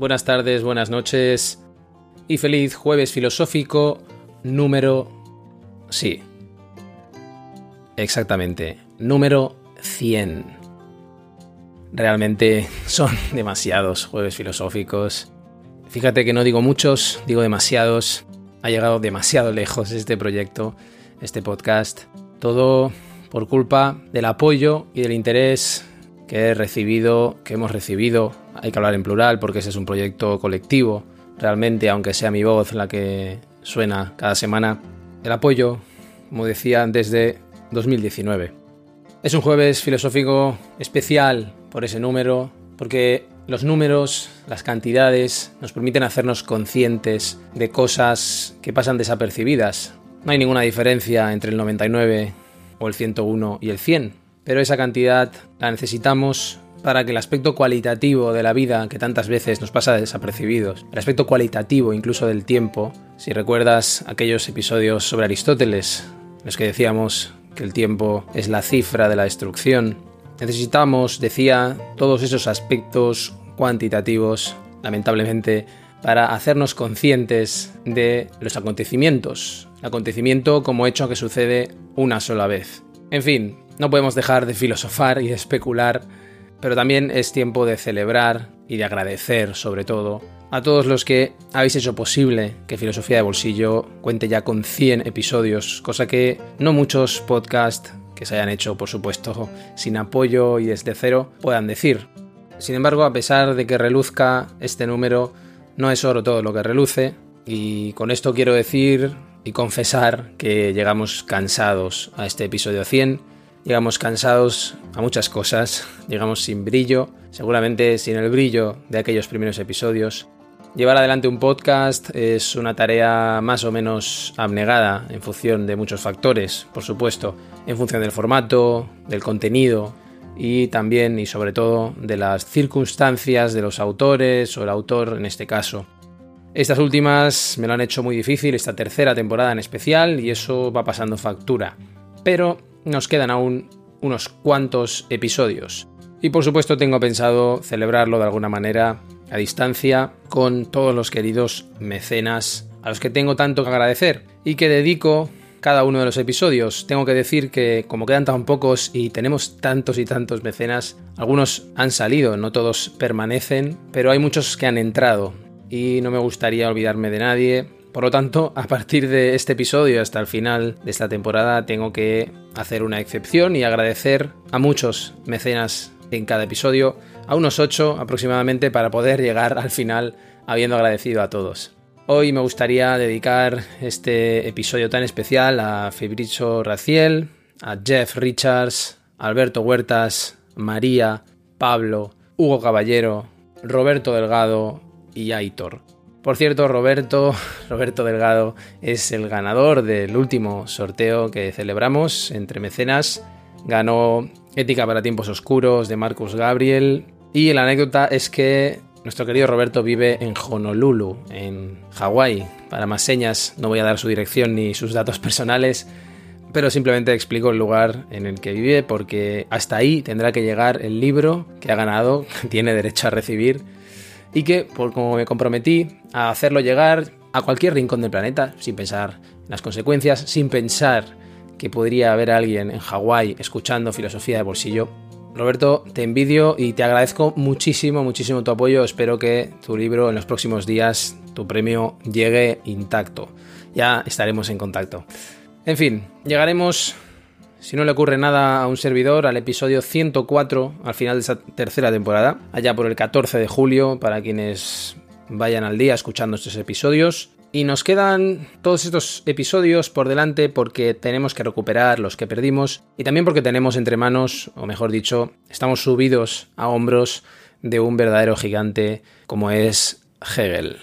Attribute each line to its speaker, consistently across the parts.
Speaker 1: Buenas tardes, buenas noches y feliz jueves filosófico número... Sí. Exactamente, número 100. Realmente son demasiados jueves filosóficos. Fíjate que no digo muchos, digo demasiados. Ha llegado demasiado lejos este proyecto, este podcast. Todo por culpa del apoyo y del interés que he recibido, que hemos recibido, hay que hablar en plural porque ese es un proyecto colectivo, realmente, aunque sea mi voz la que suena cada semana, el apoyo, como decía, desde 2019. Es un jueves filosófico especial por ese número, porque los números, las cantidades, nos permiten hacernos conscientes de cosas que pasan desapercibidas. No hay ninguna diferencia entre el 99 o el 101 y el 100 pero esa cantidad la necesitamos para que el aspecto cualitativo de la vida, que tantas veces nos pasa desapercibidos, el aspecto cualitativo incluso del tiempo, si recuerdas aquellos episodios sobre Aristóteles, en los que decíamos que el tiempo es la cifra de la destrucción, necesitamos, decía, todos esos aspectos cuantitativos, lamentablemente, para hacernos conscientes de los acontecimientos, acontecimiento como hecho que sucede una sola vez. En fin, no podemos dejar de filosofar y de especular, pero también es tiempo de celebrar y de agradecer, sobre todo, a todos los que habéis hecho posible que Filosofía de Bolsillo cuente ya con 100 episodios, cosa que no muchos podcasts que se hayan hecho, por supuesto, sin apoyo y desde cero, puedan decir. Sin embargo, a pesar de que reluzca este número, no es oro todo lo que reluce, y con esto quiero decir y confesar que llegamos cansados a este episodio 100 Llegamos cansados a muchas cosas, llegamos sin brillo, seguramente sin el brillo de aquellos primeros episodios. Llevar adelante un podcast es una tarea más o menos abnegada en función de muchos factores, por supuesto, en función del formato, del contenido y también y sobre todo de las circunstancias de los autores o el autor en este caso. Estas últimas me lo han hecho muy difícil, esta tercera temporada en especial, y eso va pasando factura. Pero nos quedan aún unos cuantos episodios. Y por supuesto tengo pensado celebrarlo de alguna manera a distancia con todos los queridos mecenas a los que tengo tanto que agradecer y que dedico cada uno de los episodios. Tengo que decir que como quedan tan pocos y tenemos tantos y tantos mecenas, algunos han salido, no todos permanecen, pero hay muchos que han entrado y no me gustaría olvidarme de nadie por lo tanto, a partir de este episodio hasta el final de esta temporada tengo que hacer una excepción y agradecer a muchos mecenas en cada episodio, a unos 8 aproximadamente para poder llegar al final habiendo agradecido a todos. Hoy me gustaría dedicar este episodio tan especial a Febricho Raciel, a Jeff Richards, Alberto Huertas, María, Pablo, Hugo Caballero, Roberto Delgado y Aitor. Por cierto, Roberto, Roberto Delgado es el ganador del último sorteo que celebramos entre mecenas. Ganó Ética para tiempos oscuros de Marcus Gabriel. Y la anécdota es que nuestro querido Roberto vive en Honolulu, en Hawái. Para más señas no voy a dar su dirección ni sus datos personales, pero simplemente explico el lugar en el que vive porque hasta ahí tendrá que llegar el libro que ha ganado, tiene derecho a recibir y que, por como me comprometí a hacerlo llegar a cualquier rincón del planeta, sin pensar en las consecuencias, sin pensar que podría haber alguien en Hawái escuchando filosofía de bolsillo. Roberto, te envidio y te agradezco muchísimo, muchísimo tu apoyo. Espero que tu libro en los próximos días, tu premio, llegue intacto. Ya estaremos en contacto. En fin, llegaremos si no le ocurre nada a un servidor, al episodio 104 al final de esta tercera temporada, allá por el 14 de julio, para quienes vayan al día escuchando estos episodios. Y nos quedan todos estos episodios por delante porque tenemos que recuperar los que perdimos y también porque tenemos entre manos, o mejor dicho, estamos subidos a hombros de un verdadero gigante como es Hegel.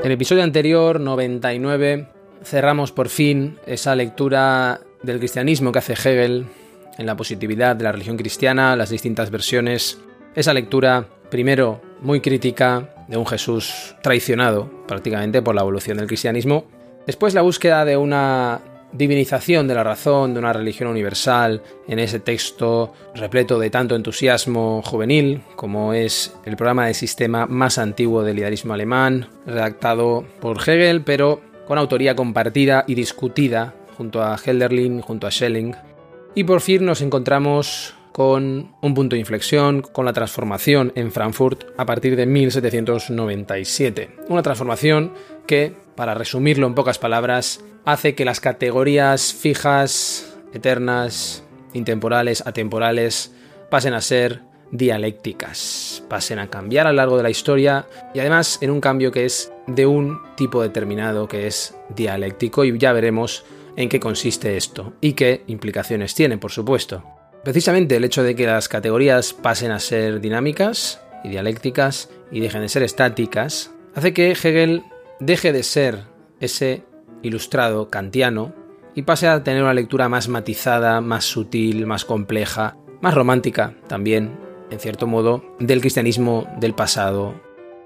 Speaker 1: En el episodio anterior, 99, cerramos por fin esa lectura del cristianismo que hace Hegel en la positividad de la religión cristiana, las distintas versiones. Esa lectura, primero, muy crítica de un Jesús traicionado prácticamente por la evolución del cristianismo. Después la búsqueda de una divinización de la razón, de una religión universal, en ese texto repleto de tanto entusiasmo juvenil, como es el programa de sistema más antiguo del idealismo alemán, redactado por Hegel, pero con autoría compartida y discutida junto a Helderlin, junto a Schelling. Y por fin nos encontramos con un punto de inflexión, con la transformación en Frankfurt a partir de 1797. Una transformación que, para resumirlo en pocas palabras, hace que las categorías fijas, eternas, intemporales, atemporales, pasen a ser dialécticas, pasen a cambiar a lo largo de la historia y además en un cambio que es de un tipo determinado que es dialéctico y ya veremos en qué consiste esto y qué implicaciones tiene, por supuesto. Precisamente el hecho de que las categorías pasen a ser dinámicas y dialécticas y dejen de ser estáticas hace que Hegel deje de ser ese ilustrado kantiano y pase a tener una lectura más matizada, más sutil, más compleja, más romántica también, en cierto modo, del cristianismo del pasado,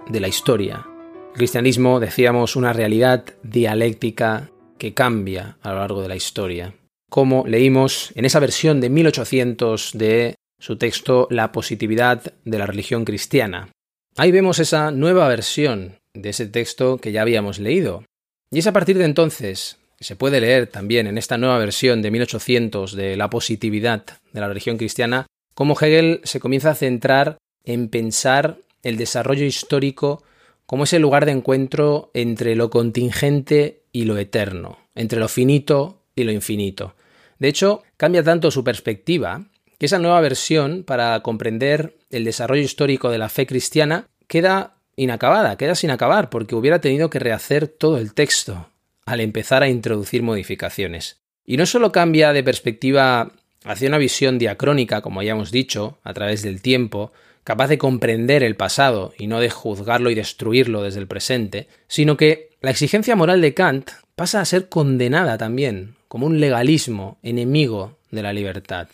Speaker 1: de la historia. El cristianismo, decíamos, una realidad dialéctica que cambia a lo largo de la historia. Como leímos en esa versión de 1800 de su texto La positividad de la religión cristiana. Ahí vemos esa nueva versión de ese texto que ya habíamos leído, y es a partir de entonces, que se puede leer también en esta nueva versión de 1800 de la positividad de la religión cristiana, cómo Hegel se comienza a centrar en pensar el desarrollo histórico como ese lugar de encuentro entre lo contingente y lo eterno, entre lo finito y lo infinito. De hecho, cambia tanto su perspectiva que esa nueva versión, para comprender el desarrollo histórico de la fe cristiana, queda inacabada, queda sin acabar, porque hubiera tenido que rehacer todo el texto al empezar a introducir modificaciones. Y no solo cambia de perspectiva hacia una visión diacrónica, como ya hemos dicho, a través del tiempo, capaz de comprender el pasado y no de juzgarlo y destruirlo desde el presente, sino que la exigencia moral de Kant pasa a ser condenada también como un legalismo enemigo de la libertad.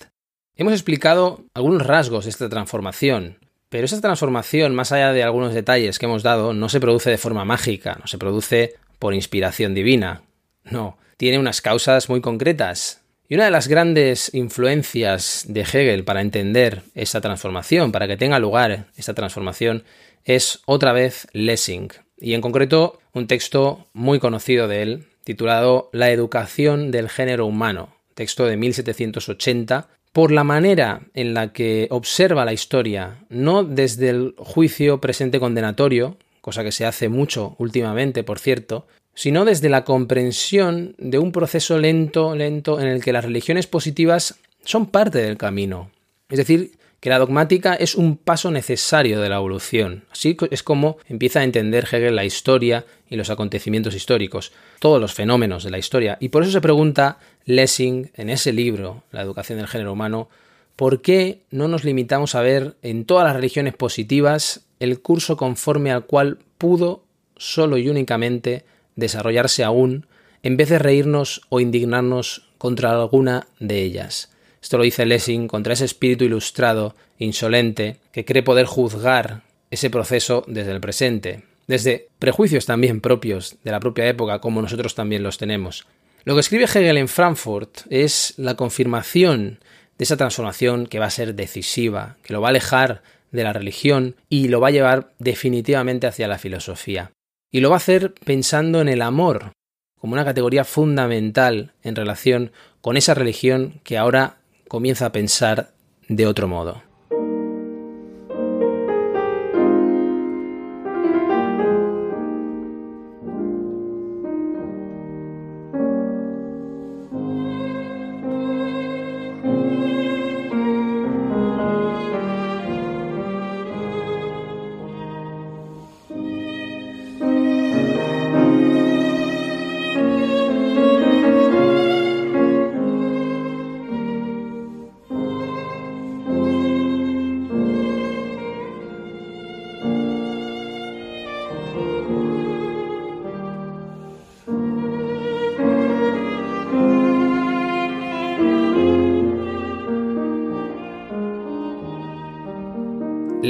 Speaker 1: Hemos explicado algunos rasgos de esta transformación, pero esa transformación, más allá de algunos detalles que hemos dado, no se produce de forma mágica, no se produce por inspiración divina. No, tiene unas causas muy concretas. Y una de las grandes influencias de Hegel para entender esta transformación, para que tenga lugar esta transformación, es otra vez Lessing, y en concreto un texto muy conocido de él, titulado La educación del género humano, texto de 1780, por la manera en la que observa la historia, no desde el juicio presente condenatorio, cosa que se hace mucho últimamente, por cierto, sino desde la comprensión de un proceso lento, lento, en el que las religiones positivas son parte del camino. Es decir, que la dogmática es un paso necesario de la evolución. Así es como empieza a entender Hegel la historia y los acontecimientos históricos, todos los fenómenos de la historia. Y por eso se pregunta Lessing en ese libro, La educación del género humano, ¿por qué no nos limitamos a ver en todas las religiones positivas el curso conforme al cual pudo solo y únicamente desarrollarse aún, en vez de reírnos o indignarnos contra alguna de ellas? Esto lo dice Lessing contra ese espíritu ilustrado, insolente, que cree poder juzgar ese proceso desde el presente, desde prejuicios también propios de la propia época, como nosotros también los tenemos. Lo que escribe Hegel en Frankfurt es la confirmación de esa transformación que va a ser decisiva, que lo va a alejar de la religión y lo va a llevar definitivamente hacia la filosofía. Y lo va a hacer pensando en el amor como una categoría fundamental en relación con esa religión que ahora comienza a pensar de otro modo.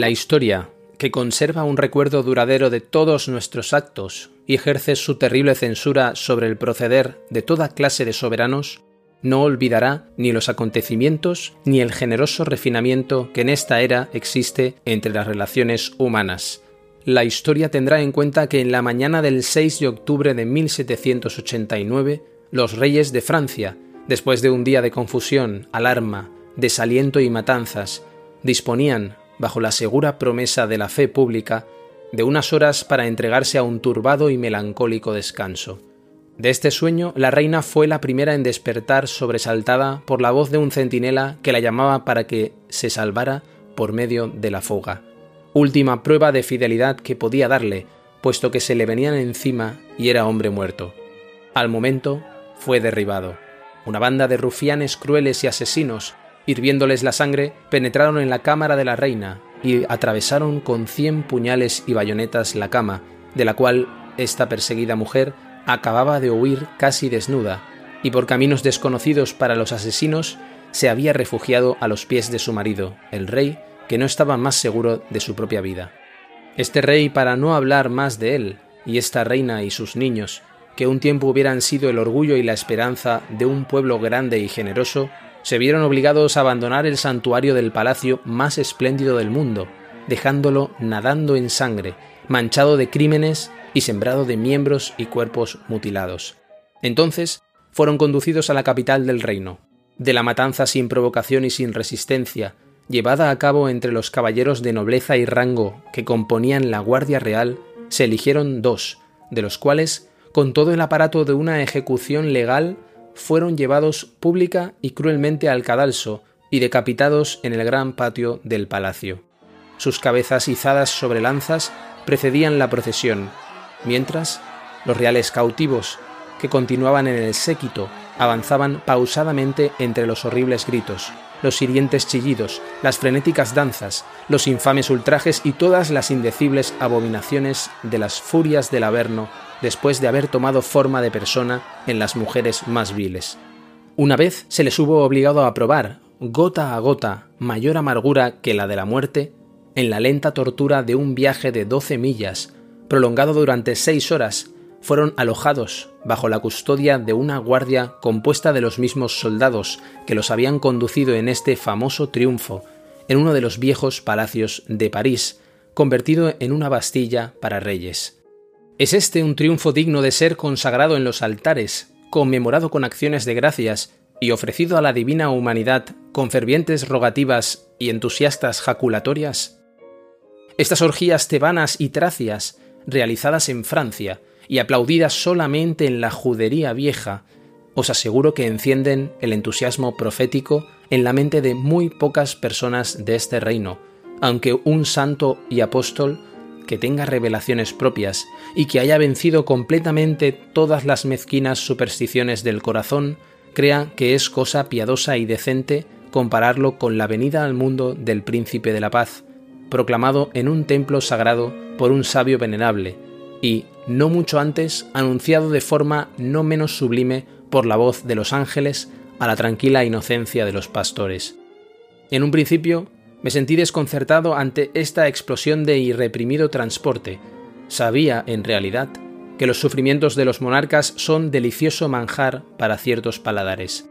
Speaker 1: La historia, que conserva un recuerdo duradero de todos nuestros actos y ejerce su terrible censura sobre el proceder de toda clase de soberanos, no olvidará ni los acontecimientos ni el generoso refinamiento que en esta era existe entre las relaciones humanas. La historia tendrá en cuenta que en la mañana del 6 de octubre de 1789, los reyes de Francia, después de un día de confusión, alarma, desaliento y matanzas, disponían, bajo la segura promesa de la fe pública, de unas horas para entregarse a un turbado y melancólico descanso. De este sueño, la reina fue la primera en despertar sobresaltada por la voz de un centinela que la llamaba para que se salvara por medio de la fuga. Última prueba de fidelidad que podía darle, puesto que se le venían encima y era hombre muerto. Al momento fue derribado. Una banda de rufianes crueles y asesinos, hirviéndoles la sangre, penetraron en la cámara de la reina y atravesaron con cien puñales y bayonetas la cama, de la cual esta perseguida mujer acababa de huir casi desnuda, y por caminos desconocidos para los asesinos se había refugiado a los pies de su marido, el rey, que no estaba más seguro de su propia vida. Este rey, para no hablar más de él, y esta reina y sus niños, que un tiempo hubieran sido el orgullo y la esperanza de un pueblo grande y generoso, se vieron obligados a abandonar el santuario del palacio más espléndido del mundo, dejándolo nadando en sangre, manchado de crímenes y sembrado de miembros y cuerpos mutilados. Entonces fueron conducidos a la capital del reino. De la matanza sin provocación y sin resistencia, llevada a cabo entre los caballeros de nobleza y rango que componían la Guardia Real, se eligieron dos, de los cuales, con todo el aparato de una ejecución legal, fueron llevados pública y cruelmente al cadalso y decapitados en el gran patio del palacio. Sus cabezas izadas sobre lanzas precedían la procesión, mientras los reales cautivos, que continuaban en el séquito, avanzaban pausadamente entre los horribles gritos, los hirientes chillidos, las frenéticas danzas, los infames ultrajes y todas las indecibles abominaciones de las furias del Averno después de haber tomado forma de persona en las mujeres más viles. Una vez se les hubo obligado a probar, gota a gota, mayor amargura que la de la muerte, en la lenta tortura de un viaje de doce millas, prolongado durante seis horas, fueron alojados bajo la custodia de una guardia compuesta de los mismos soldados que los habían conducido en este famoso triunfo, en uno de los viejos palacios de París, convertido en una bastilla para reyes. ¿Es este un triunfo digno de ser consagrado en los altares, conmemorado con acciones de gracias y ofrecido a la divina humanidad con fervientes rogativas y entusiastas jaculatorias? Estas orgías tebanas y tracias, realizadas en Francia y aplaudidas solamente en la judería vieja, os aseguro que encienden el entusiasmo profético en la mente de muy pocas personas de este reino, aunque un santo y apóstol que tenga revelaciones propias y que haya vencido completamente todas las mezquinas supersticiones del corazón, crea que es cosa piadosa y decente compararlo con la venida al mundo del príncipe de la paz, proclamado en un templo sagrado por un sabio venerable, y, no mucho antes, anunciado de forma no menos sublime por la voz de los ángeles a la tranquila inocencia de los pastores. En un principio me sentí desconcertado ante esta explosión de irreprimido transporte. Sabía, en realidad, que los sufrimientos de los monarcas son delicioso manjar para ciertos paladares.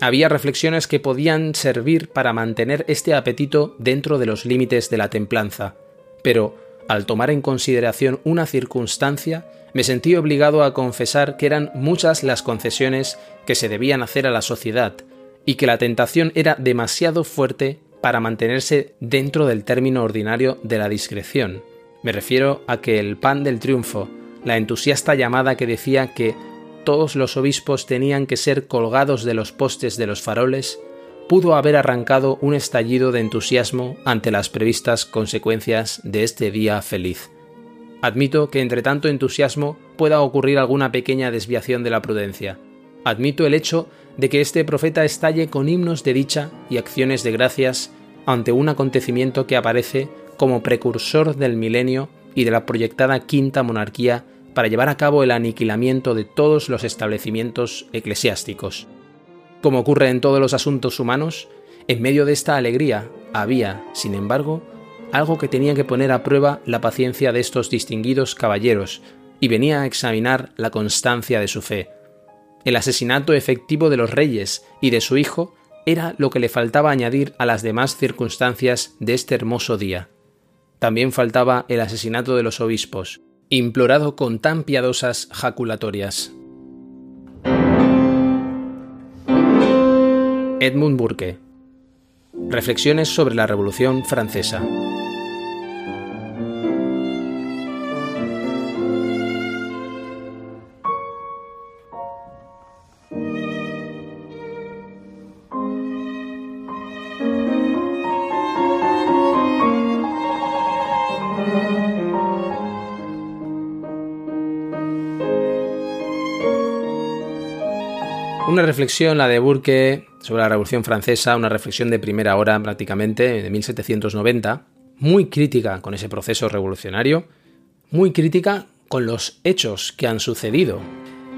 Speaker 1: Había reflexiones que podían servir para mantener este apetito dentro de los límites de la templanza, pero, al tomar en consideración una circunstancia, me sentí obligado a confesar que eran muchas las concesiones que se debían hacer a la sociedad, y que la tentación era demasiado fuerte para mantenerse dentro del término ordinario de la discreción. Me refiero a que el pan del triunfo, la entusiasta llamada que decía que todos los obispos tenían que ser colgados de los postes de los faroles, pudo haber arrancado un estallido de entusiasmo ante las previstas consecuencias de este día feliz. Admito que entre tanto entusiasmo pueda ocurrir alguna pequeña desviación de la prudencia. Admito el hecho de que este profeta estalle con himnos de dicha y acciones de gracias ante un acontecimiento que aparece como precursor del milenio y de la proyectada quinta monarquía para llevar a cabo el aniquilamiento de todos los establecimientos eclesiásticos. Como ocurre en todos los asuntos humanos, en medio de esta alegría había, sin embargo, algo que tenía que poner a prueba la paciencia de estos distinguidos caballeros, y venía a examinar la constancia de su fe. El asesinato efectivo de los reyes y de su hijo era lo que le faltaba añadir a las demás circunstancias de este hermoso día. También faltaba el asesinato de los obispos, implorado con tan piadosas jaculatorias. Edmund Burke. Reflexiones sobre la Revolución Francesa. Una reflexión, la de Burke, sobre la Revolución Francesa, una reflexión de primera hora prácticamente, de 1790, muy crítica con ese proceso revolucionario, muy crítica con los hechos que han sucedido.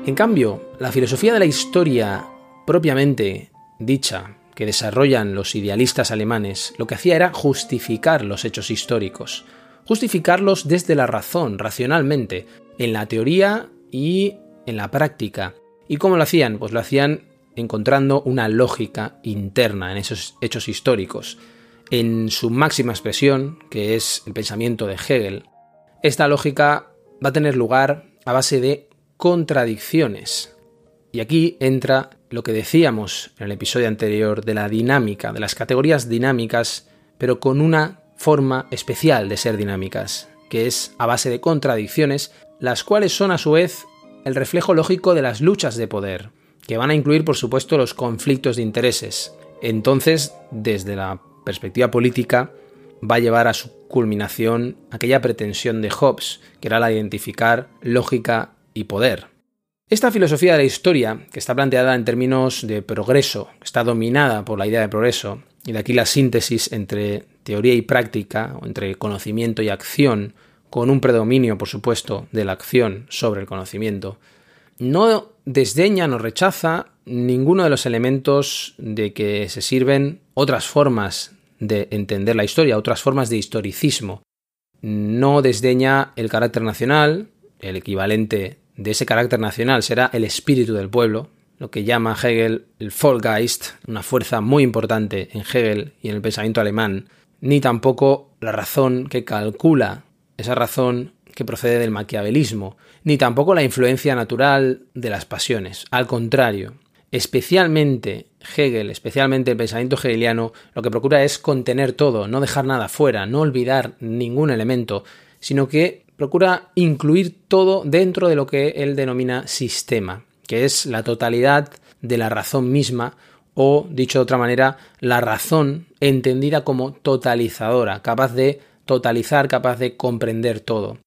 Speaker 1: En cambio, la filosofía de la historia propiamente dicha, que desarrollan los idealistas alemanes, lo que hacía era justificar los hechos históricos, justificarlos desde la razón, racionalmente, en la teoría y en la práctica, ¿Y cómo lo hacían? Pues lo hacían encontrando una lógica interna en esos hechos históricos. En su máxima expresión, que es el pensamiento de Hegel, esta lógica va a tener lugar a base de contradicciones. Y aquí entra lo que decíamos en el episodio anterior de la dinámica, de las categorías dinámicas, pero con una forma especial de ser dinámicas, que es a base de contradicciones, las cuales son a su vez el reflejo lógico de las luchas de poder, que van a incluir por supuesto los conflictos de intereses. Entonces, desde la perspectiva política, va a llevar a su culminación aquella pretensión de Hobbes, que era la de identificar lógica y poder. Esta filosofía de la historia, que está planteada en términos de progreso, está dominada por la idea de progreso, y de aquí la síntesis entre teoría y práctica, o entre conocimiento y acción, con un predominio, por supuesto, de la acción sobre el conocimiento, no desdeña, no rechaza ninguno de los elementos de que se sirven otras formas de entender la historia, otras formas de historicismo. No desdeña el carácter nacional, el equivalente de ese carácter nacional será el espíritu del pueblo, lo que llama Hegel el Volksgeist, una fuerza muy importante en Hegel y en el pensamiento alemán, ni tampoco la razón que calcula esa razón que procede del maquiavelismo, ni tampoco la influencia natural de las pasiones. Al contrario, especialmente Hegel, especialmente el pensamiento hegeliano, lo que procura es contener todo, no dejar nada fuera, no olvidar ningún elemento, sino que procura incluir todo dentro de lo que él denomina sistema, que es la totalidad de la razón misma, o, dicho de otra manera, la razón entendida como totalizadora, capaz de totalizar, capaz de comprender todo.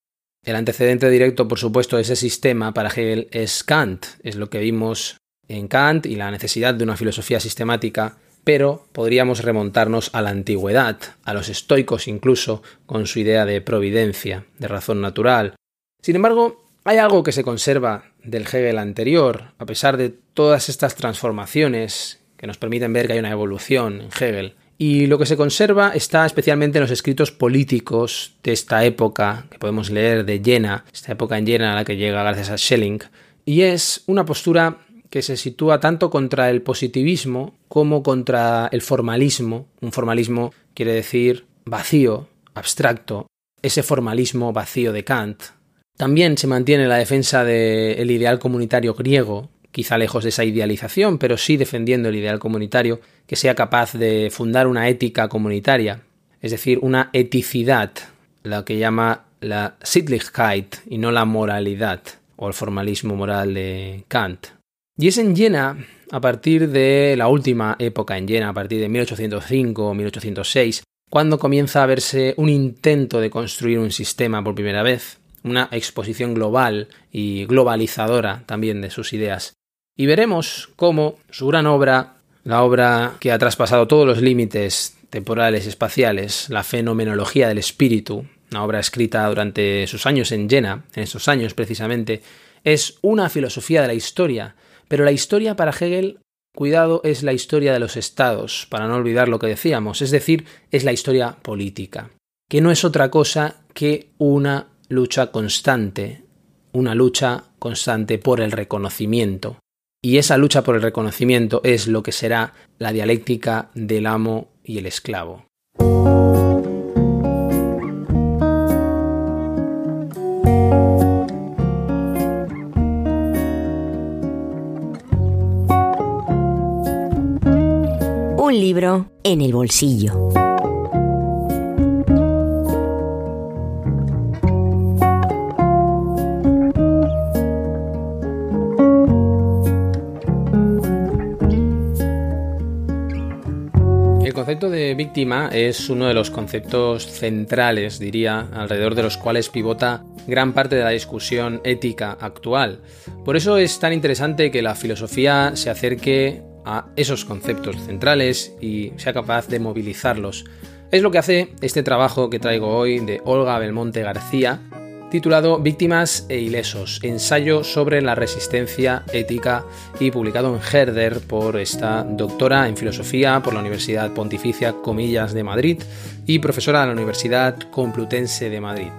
Speaker 1: El antecedente directo, por supuesto, de ese sistema para Hegel es Kant, es lo que vimos en Kant y la necesidad de una filosofía sistemática, pero podríamos remontarnos a la antigüedad, a los estoicos incluso, con su idea de providencia, de razón natural. Sin embargo, hay algo que se conserva del Hegel anterior, a pesar de todas estas transformaciones que nos permiten ver que hay una evolución en Hegel. Y lo que se conserva está especialmente en los escritos políticos de esta época, que podemos leer de Jena, esta época en Jena a la que llega gracias a Schelling, y es una postura que se sitúa tanto contra el positivismo como contra el formalismo. Un formalismo quiere decir vacío, abstracto, ese formalismo vacío de Kant. También se mantiene la defensa del ideal comunitario griego, quizá lejos de esa idealización, pero sí defendiendo el ideal comunitario, que sea capaz de fundar una ética comunitaria, es decir, una eticidad, la que llama la Sittlichkeit y no la moralidad o el formalismo moral de Kant. Y es en Jena, a partir de la última época en Jena, a partir de 1805 o 1806, cuando comienza a verse un intento de construir un sistema por primera vez, una exposición global y globalizadora también de sus ideas. Y veremos cómo su gran obra, la obra que ha traspasado todos los límites temporales y espaciales, la fenomenología del espíritu, una obra escrita durante sus años en Jena, en esos años precisamente, es una filosofía de la historia, pero la historia para Hegel, cuidado, es la historia de los estados, para no olvidar lo que decíamos, es decir, es la historia política. que no es otra cosa que una lucha constante, una lucha constante por el reconocimiento. Y esa lucha por el reconocimiento es lo que será la dialéctica del amo y el esclavo.
Speaker 2: Un libro en el bolsillo.
Speaker 1: Es uno de los conceptos centrales, diría, alrededor de los cuales pivota gran parte de la discusión ética actual. Por eso es tan interesante que la filosofía se acerque a esos conceptos centrales y sea capaz de movilizarlos. Es lo que hace este trabajo que traigo hoy de Olga Belmonte García, titulado Víctimas e Ilesos, ensayo sobre la resistencia ética y publicado en Herder por esta doctora en filosofía por la Universidad Pontificia Comillas de Madrid y profesora de la Universidad Complutense de Madrid.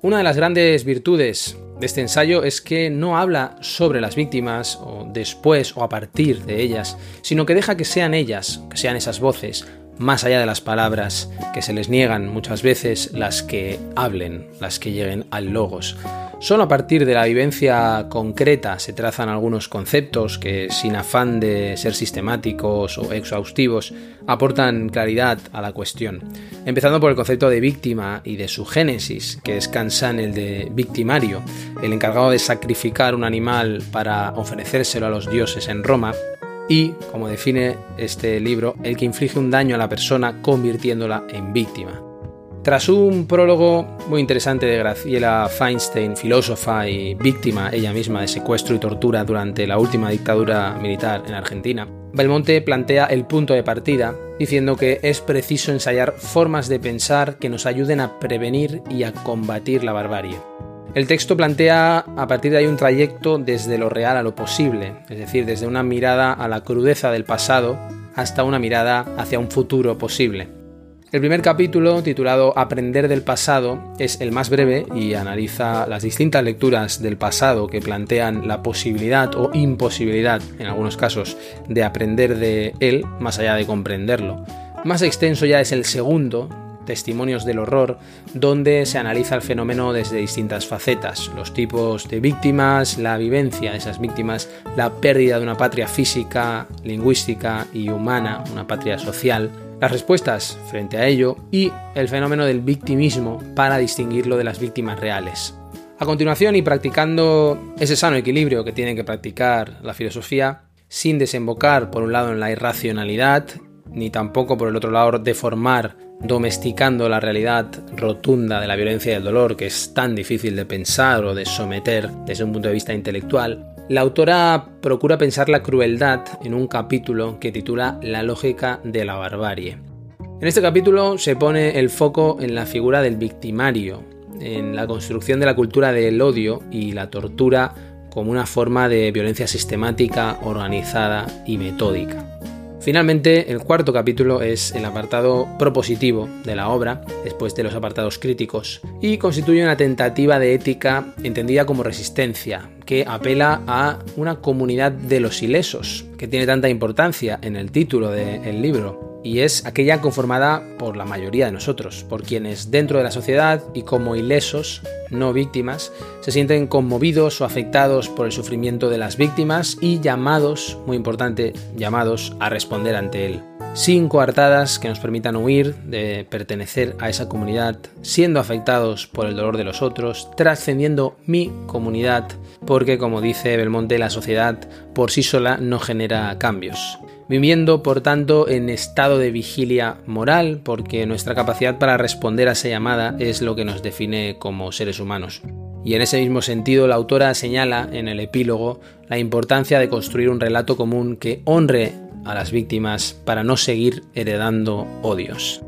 Speaker 1: Una de las grandes virtudes de este ensayo es que no habla sobre las víctimas o después o a partir de ellas, sino que deja que sean ellas, que sean esas voces, más allá de las palabras que se les niegan muchas veces, las que hablen, las que lleguen al logos. Solo a partir de la vivencia concreta se trazan algunos conceptos que, sin afán de ser sistemáticos o exhaustivos, aportan claridad a la cuestión. Empezando por el concepto de víctima y de su génesis, que es Kansan el de victimario, el encargado de sacrificar un animal para ofrecérselo a los dioses en Roma, y, como define este libro, el que inflige un daño a la persona convirtiéndola en víctima. Tras un prólogo muy interesante de Graciela Feinstein, filósofa y víctima ella misma de secuestro y tortura durante la última dictadura militar en Argentina, Belmonte plantea el punto de partida diciendo que es preciso ensayar formas de pensar que nos ayuden a prevenir y a combatir la barbarie. El texto plantea a partir de ahí un trayecto desde lo real a lo posible, es decir, desde una mirada a la crudeza del pasado hasta una mirada hacia un futuro posible. El primer capítulo, titulado Aprender del pasado, es el más breve y analiza las distintas lecturas del pasado que plantean la posibilidad o imposibilidad, en algunos casos, de aprender de él más allá de comprenderlo. Más extenso ya es el segundo, Testimonios del Horror, donde se analiza el fenómeno desde distintas facetas, los tipos de víctimas, la vivencia de esas víctimas, la pérdida de una patria física, lingüística y humana, una patria social, las respuestas frente a ello y el fenómeno del victimismo para distinguirlo de las víctimas reales. A continuación, y practicando ese sano equilibrio que tiene que practicar la filosofía, sin desembocar por un lado en la irracionalidad, ni tampoco por el otro lado deformar domesticando la realidad rotunda de la violencia y el dolor que es tan difícil de pensar o de someter desde un punto de vista intelectual, la autora procura pensar la crueldad en un capítulo que titula La lógica de la barbarie. En este capítulo se pone el foco en la figura del victimario, en la construcción de la cultura del odio y la tortura como una forma de violencia sistemática, organizada y metódica. Finalmente, el cuarto capítulo es el apartado propositivo de la obra, después de los apartados críticos, y constituye una tentativa de ética entendida como resistencia, que apela a una comunidad de los ilesos, que tiene tanta importancia en el título del libro, y es aquella conformada por la mayoría de nosotros, por quienes dentro de la sociedad y como ilesos, no víctimas, se sienten conmovidos o afectados por el sufrimiento de las víctimas y llamados, muy importante, llamados a responder ante él. Sin coartadas que nos permitan huir de pertenecer a esa comunidad, siendo afectados por el dolor de los otros, trascendiendo mi comunidad, porque como dice Belmonte, la sociedad por sí sola no genera cambios viviendo por tanto en estado de vigilia moral, porque nuestra capacidad para responder a esa llamada es lo que nos define como seres humanos. Y en ese mismo sentido, la autora señala en el epílogo la importancia de construir un relato común que honre a las víctimas para no seguir heredando odios.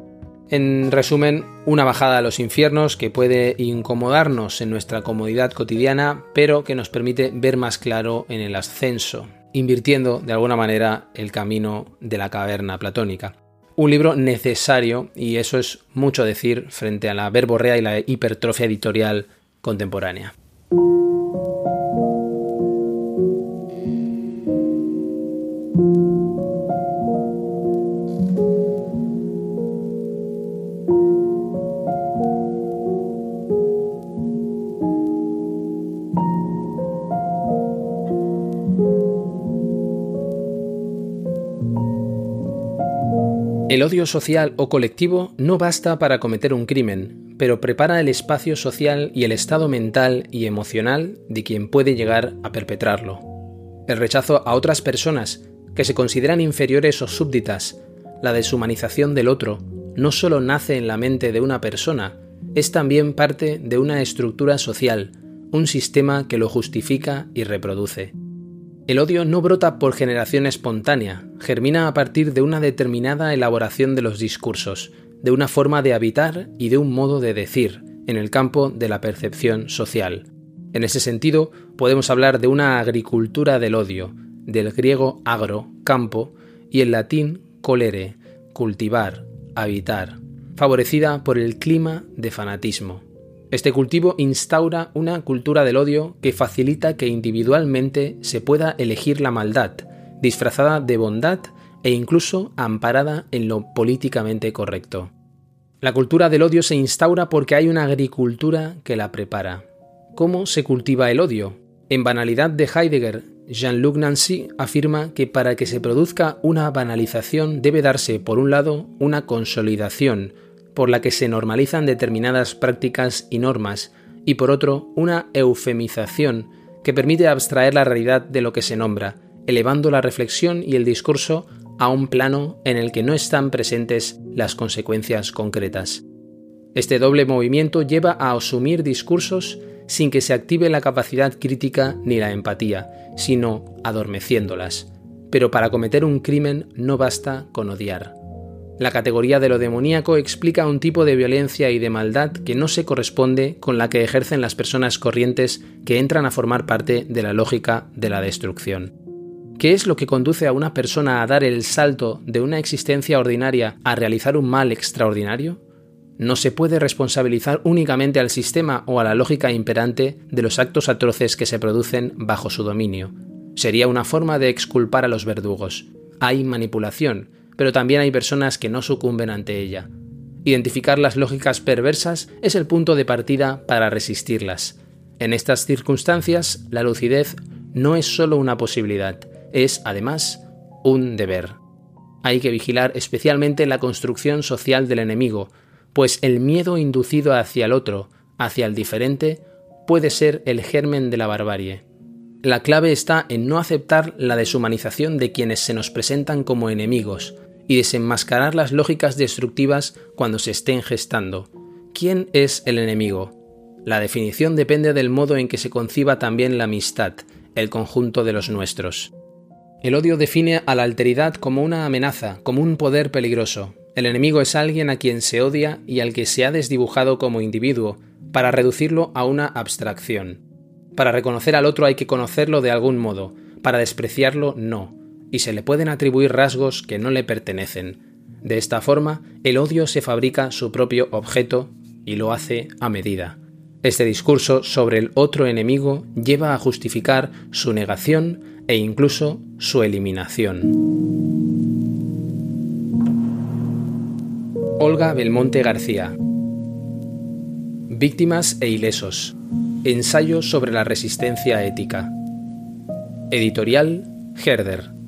Speaker 1: En resumen, una bajada a los infiernos que puede incomodarnos en nuestra comodidad cotidiana, pero que nos permite ver más claro en el ascenso, invirtiendo de alguna manera el camino de la caverna platónica. un libro necesario y eso es mucho decir frente a la verborrea y la hipertrofia editorial contemporánea. El odio social o colectivo no basta para cometer un crimen, pero prepara el espacio social y el estado mental y emocional de quien puede llegar a perpetrarlo. El rechazo a otras personas que se consideran inferiores o súbditas, la deshumanización del otro, no solo nace en la mente de una persona, es también parte de una estructura social, un sistema que lo justifica y reproduce. El odio no brota por generación espontánea, germina a partir de una determinada elaboración de los discursos, de una forma de habitar y de un modo de decir, en el campo de la percepción social. En ese sentido, podemos hablar de una agricultura del odio, del griego agro, campo, y el latín colere, cultivar, habitar, favorecida por el clima de fanatismo. Este cultivo instaura una cultura del odio que facilita que individualmente se pueda elegir la maldad, disfrazada de bondad e incluso amparada en lo políticamente correcto. La cultura del odio se instaura porque hay una agricultura que la prepara. ¿Cómo se cultiva el odio? En Banalidad de Heidegger, Jean-Luc Nancy afirma que para que se produzca una banalización debe darse, por un lado, una consolidación, por la que se normalizan determinadas prácticas y normas, y por otro, una eufemización que permite abstraer la realidad de lo que se nombra, elevando la reflexión y el discurso a un plano en el que no están presentes las consecuencias concretas. Este doble movimiento lleva a asumir discursos sin que se active la capacidad crítica ni la empatía, sino adormeciéndolas. Pero para cometer un crimen no basta con odiar. La categoría de lo demoníaco explica un tipo de violencia y de maldad que no se corresponde con la que ejercen las personas corrientes que entran a formar parte de la lógica de la destrucción. ¿Qué es lo que conduce a una persona a dar el salto de una existencia ordinaria a realizar un mal extraordinario? No se puede responsabilizar únicamente al sistema o a la lógica imperante de los actos atroces que se producen bajo su dominio. Sería una forma de exculpar a los verdugos. Hay manipulación, pero también hay personas que no sucumben ante ella. Identificar las lógicas perversas es el punto de partida para resistirlas. En estas circunstancias, la lucidez no es solo una posibilidad, es además un deber. Hay que vigilar especialmente la construcción social del enemigo, pues el miedo inducido hacia el otro, hacia el diferente, puede ser el germen de la barbarie. La clave está en no aceptar la deshumanización de quienes se nos presentan como enemigos, y desenmascarar las lógicas destructivas cuando se estén gestando. ¿Quién es el enemigo? La definición depende del modo en que se conciba también la amistad, el conjunto de los nuestros. El odio define a la alteridad como una amenaza, como un poder peligroso. El enemigo es alguien a quien se odia y al que se ha desdibujado como individuo, para reducirlo a una abstracción. Para reconocer al otro hay que conocerlo de algún modo, para despreciarlo no y se le pueden atribuir rasgos que no le pertenecen. De esta forma, el odio se fabrica su propio objeto y lo hace a medida. Este discurso sobre el otro enemigo lleva a justificar su negación e incluso su eliminación. Olga Belmonte García Víctimas e ilesos. Ensayo sobre la resistencia ética. Editorial Herder.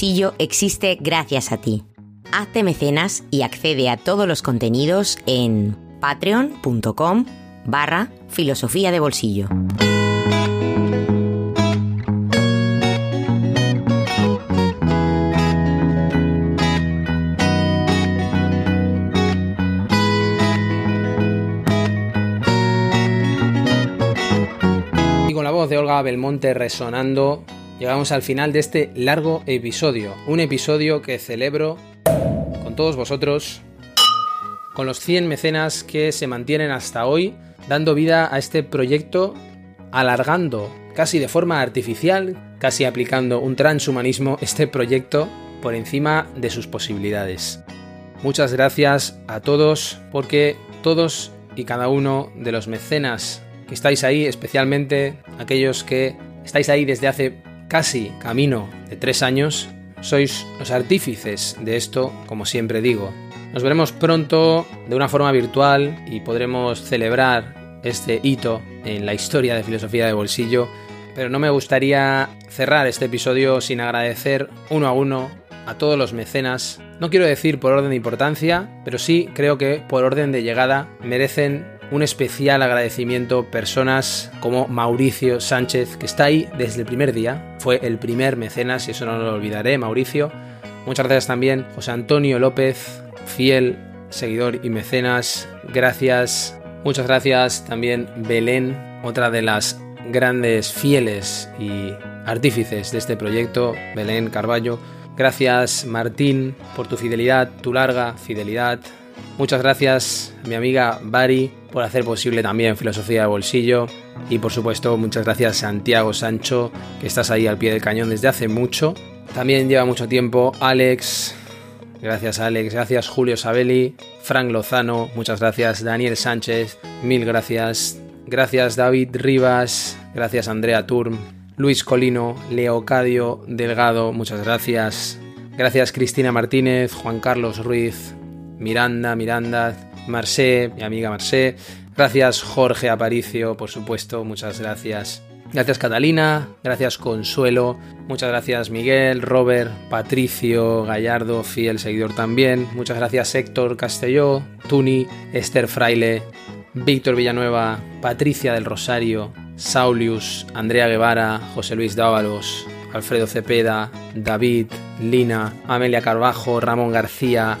Speaker 2: Bolsillo existe gracias a ti. Hazte mecenas y accede a todos los contenidos en patreon.com barra filosofía de bolsillo.
Speaker 1: Y con la voz de Olga Belmonte resonando, llegamos al final de este largo episodio. Un episodio que celebro con todos vosotros, con los 100 mecenas que se mantienen hasta hoy, dando vida a este proyecto, alargando casi de forma artificial, casi aplicando un transhumanismo, este proyecto por encima de sus posibilidades. Muchas gracias a todos porque todos y cada uno de los mecenas que estáis ahí, especialmente aquellos que estáis ahí desde hace casi camino de tres años, sois los artífices de esto, como siempre digo. Nos veremos pronto de una forma virtual y podremos celebrar este hito en la historia de filosofía de bolsillo, pero no me gustaría cerrar este episodio sin agradecer uno a uno a todos los mecenas. No quiero decir por orden de importancia, pero sí creo que por orden de llegada merecen un especial agradecimiento personas como Mauricio Sánchez, que está ahí desde el primer día, fue el primer mecenas y eso no lo olvidaré, Mauricio. Muchas gracias también José Antonio López, fiel seguidor y mecenas, gracias. Muchas gracias también Belén, otra de las grandes fieles y artífices de este proyecto, Belén Carballo. Gracias Martín por tu fidelidad, tu larga fidelidad. Muchas gracias mi amiga Bari por hacer posible también Filosofía de Bolsillo. Y por supuesto, muchas gracias Santiago Sancho, que estás ahí al pie del cañón desde hace mucho. También lleva mucho tiempo Alex. Gracias Alex, gracias Julio Sabelli, Frank Lozano, muchas gracias Daniel Sánchez, mil gracias. Gracias David Rivas, gracias Andrea Turm, Luis Colino, Leocadio Delgado, muchas gracias. Gracias Cristina Martínez, Juan Carlos Ruiz, Miranda, Miranda, Marcé, mi amiga Marcé. Gracias Jorge Aparicio, por supuesto, muchas gracias. Gracias Catalina, gracias Consuelo, muchas gracias Miguel, Robert, Patricio, Gallardo, fiel seguidor también, muchas gracias Héctor Castelló, Tuni, Esther Fraile, Víctor Villanueva, Patricia del Rosario, Saulius, Andrea Guevara, José Luis Dávalos, Alfredo Cepeda, David, Lina, Amelia Carbajo, Ramón García,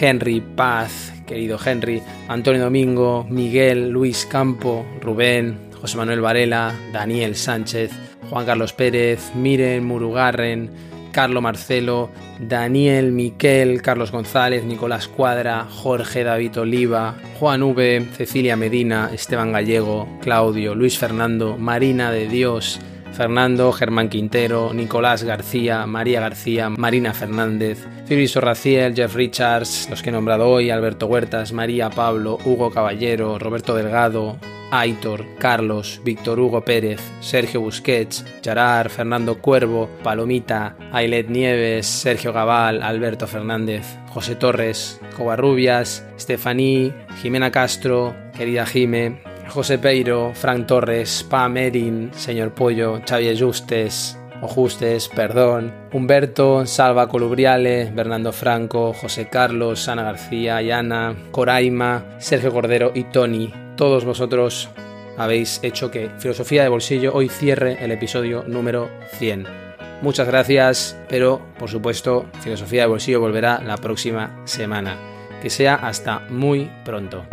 Speaker 1: Henry Paz, querido Henry, Antonio Domingo, Miguel, Luis Campo, Rubén, José Manuel Varela, Daniel Sánchez, Juan Carlos Pérez, Miren Murugarren, Carlo Marcelo, Daniel Miquel, Carlos González, Nicolás Cuadra, Jorge David Oliva, Juan V, Cecilia Medina, Esteban Gallego, Claudio, Luis Fernando, Marina de Dios, Fernando, Germán Quintero, Nicolás García, María García, Marina Fernández, Filiso Raciel, Jeff Richards, los que he nombrado hoy, Alberto Huertas, María Pablo, Hugo Caballero, Roberto Delgado, Aitor, Carlos, Víctor Hugo Pérez, Sergio Busquets, Charar, Fernando Cuervo, Palomita, Ailet Nieves, Sergio Gabal, Alberto Fernández, José Torres, Covarrubias, Estefaní, Jimena Castro, querida Jime, José Peiro, Frank Torres, Pam Erin, Señor Pollo, Xavier Justes, Ojustes, Perdón, Humberto, Salva Colubriale, Bernardo Franco, José Carlos, Ana García, Yana, Coraima, Sergio Cordero y Tony. Todos vosotros habéis hecho que Filosofía de Bolsillo hoy cierre el episodio número 100. Muchas gracias, pero por supuesto Filosofía de Bolsillo volverá la próxima semana. Que sea hasta muy pronto.